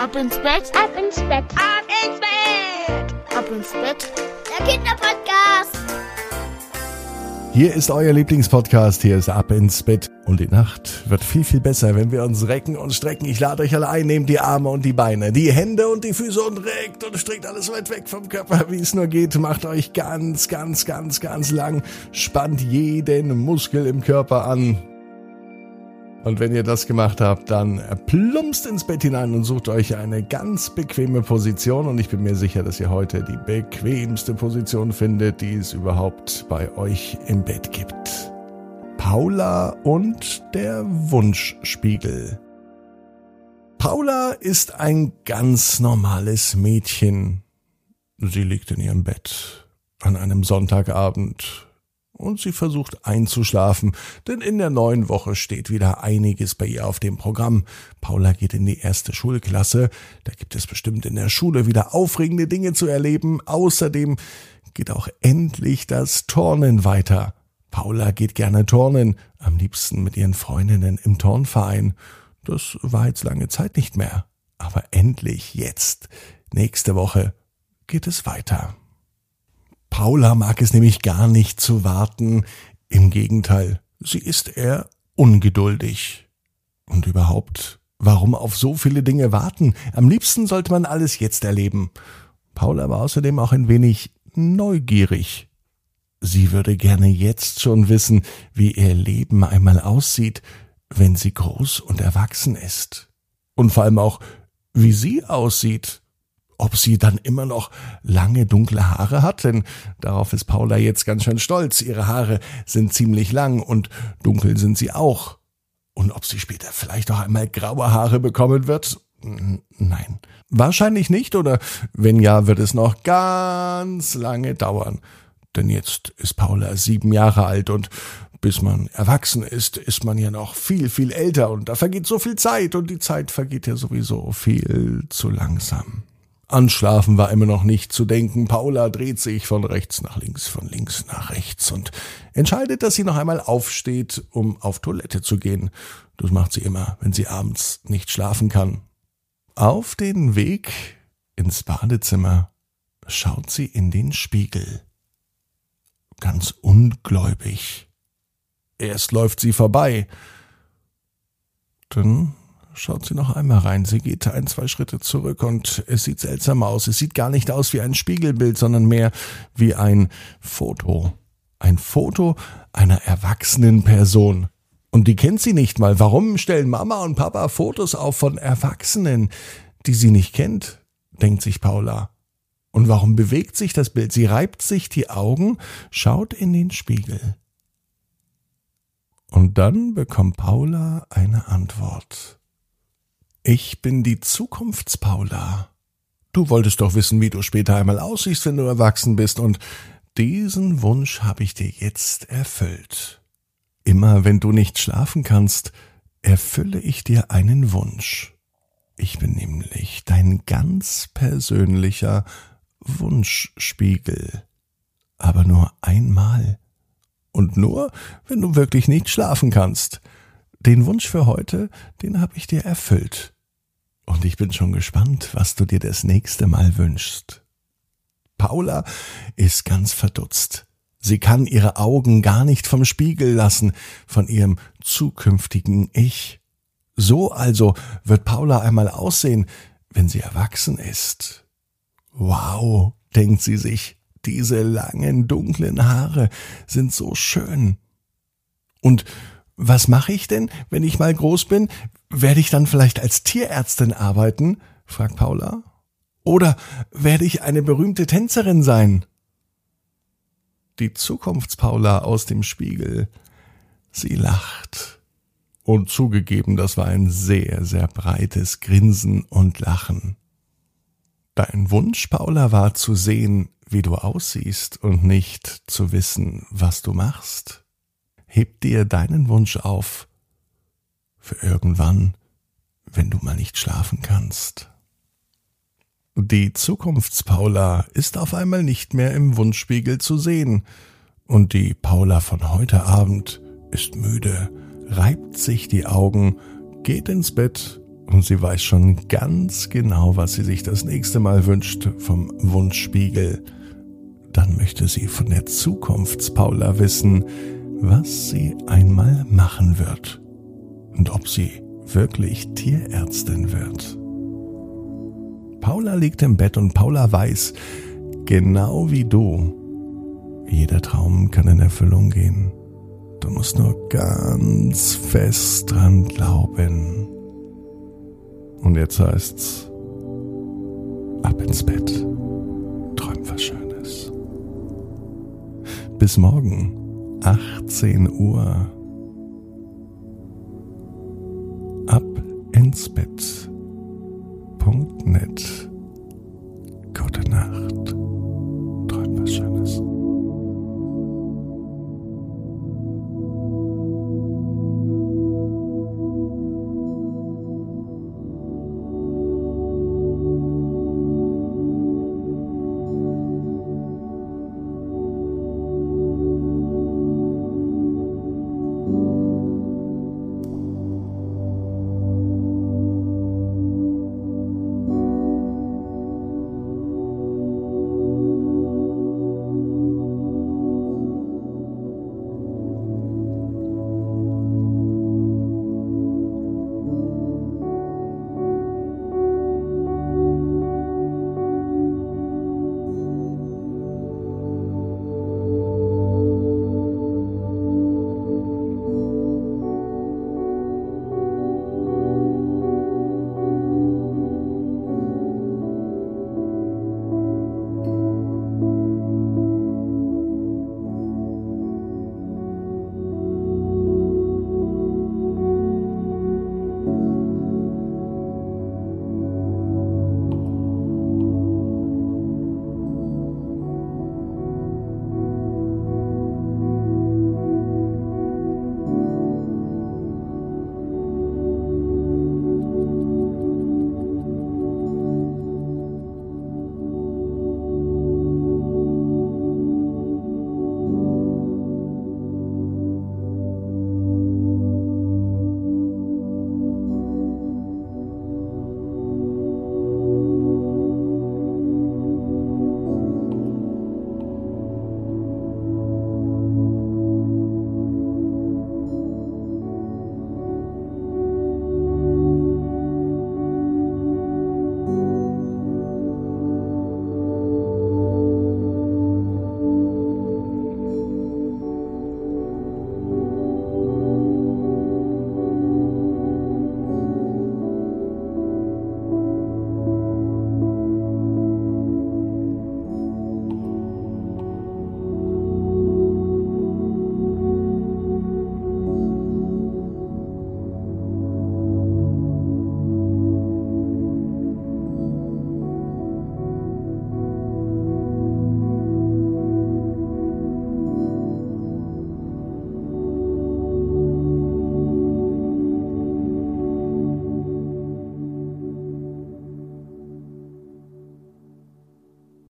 Ab ins Bett, Ab ins Bett, Ab ins Bett. ab ins Bett. der Kinderpodcast. Hier ist euer Lieblingspodcast, hier ist Ab ins Bett. Und die Nacht wird viel, viel besser, wenn wir uns recken und strecken. Ich lade euch alle ein, nehmt die Arme und die Beine, die Hände und die Füße und reckt und streckt alles weit weg vom Körper, wie es nur geht. Macht euch ganz, ganz, ganz, ganz lang. Spannt jeden Muskel im Körper an. Und wenn ihr das gemacht habt, dann plumpst ins Bett hinein und sucht euch eine ganz bequeme Position. Und ich bin mir sicher, dass ihr heute die bequemste Position findet, die es überhaupt bei euch im Bett gibt. Paula und der Wunschspiegel. Paula ist ein ganz normales Mädchen. Sie liegt in ihrem Bett an einem Sonntagabend und sie versucht einzuschlafen, denn in der neuen Woche steht wieder einiges bei ihr auf dem Programm. Paula geht in die erste Schulklasse, da gibt es bestimmt in der Schule wieder aufregende Dinge zu erleben. Außerdem geht auch endlich das Turnen weiter. Paula geht gerne turnen, am liebsten mit ihren Freundinnen im Turnverein. Das war jetzt lange Zeit nicht mehr. Aber endlich jetzt, nächste Woche, geht es weiter. Paula mag es nämlich gar nicht zu warten. Im Gegenteil, sie ist eher ungeduldig. Und überhaupt, warum auf so viele Dinge warten? Am liebsten sollte man alles jetzt erleben. Paula war außerdem auch ein wenig neugierig. Sie würde gerne jetzt schon wissen, wie ihr Leben einmal aussieht, wenn sie groß und erwachsen ist. Und vor allem auch, wie sie aussieht ob sie dann immer noch lange dunkle Haare hat, denn darauf ist Paula jetzt ganz schön stolz. Ihre Haare sind ziemlich lang und dunkel sind sie auch. Und ob sie später vielleicht auch einmal graue Haare bekommen wird? Nein. Wahrscheinlich nicht, oder wenn ja, wird es noch ganz lange dauern. Denn jetzt ist Paula sieben Jahre alt und bis man erwachsen ist, ist man ja noch viel, viel älter und da vergeht so viel Zeit und die Zeit vergeht ja sowieso viel zu langsam. An Schlafen war immer noch nicht zu denken. Paula dreht sich von rechts nach links, von links nach rechts und entscheidet, dass sie noch einmal aufsteht, um auf Toilette zu gehen. Das macht sie immer, wenn sie abends nicht schlafen kann. Auf den Weg ins Badezimmer schaut sie in den Spiegel. Ganz ungläubig. Erst läuft sie vorbei. Dann schaut sie noch einmal rein. Sie geht ein, zwei Schritte zurück und es sieht seltsam aus. Es sieht gar nicht aus wie ein Spiegelbild, sondern mehr wie ein Foto. Ein Foto einer erwachsenen Person. Und die kennt sie nicht mal. Warum stellen Mama und Papa Fotos auf von Erwachsenen, die sie nicht kennt? denkt sich Paula. Und warum bewegt sich das Bild? Sie reibt sich die Augen, schaut in den Spiegel. Und dann bekommt Paula eine Antwort. Ich bin die Zukunftspaula. Du wolltest doch wissen, wie du später einmal aussiehst, wenn du erwachsen bist, und diesen Wunsch habe ich dir jetzt erfüllt. Immer wenn du nicht schlafen kannst, erfülle ich dir einen Wunsch. Ich bin nämlich dein ganz persönlicher Wunschspiegel. Aber nur einmal. Und nur, wenn du wirklich nicht schlafen kannst. Den Wunsch für heute, den habe ich dir erfüllt. Und ich bin schon gespannt, was du dir das nächste Mal wünschst. Paula ist ganz verdutzt. Sie kann ihre Augen gar nicht vom Spiegel lassen, von ihrem zukünftigen Ich. So also wird Paula einmal aussehen, wenn sie erwachsen ist. Wow, denkt sie sich, diese langen dunklen Haare sind so schön. Und was mache ich denn, wenn ich mal groß bin? Werde ich dann vielleicht als Tierärztin arbeiten? fragt Paula. Oder werde ich eine berühmte Tänzerin sein? Die Zukunftspaula aus dem Spiegel. Sie lacht. Und zugegeben, das war ein sehr, sehr breites Grinsen und Lachen. Dein Wunsch, Paula, war zu sehen, wie du aussiehst und nicht zu wissen, was du machst. Heb dir deinen Wunsch auf für irgendwann, wenn du mal nicht schlafen kannst. Die Zukunftspaula ist auf einmal nicht mehr im Wunschspiegel zu sehen, und die Paula von heute Abend ist müde, reibt sich die Augen, geht ins Bett und sie weiß schon ganz genau, was sie sich das nächste Mal wünscht vom Wunschspiegel. Dann möchte sie von der Zukunftspaula wissen, was sie einmal machen wird und ob sie wirklich Tierärztin wird. Paula liegt im Bett und Paula weiß, genau wie du, jeder Traum kann in Erfüllung gehen. Du musst nur ganz fest dran glauben. Und jetzt heißt's, ab ins Bett. Träum was Schönes. Bis morgen, 18 Uhr. Ab ins Bett. Punkt net. Gute Nacht.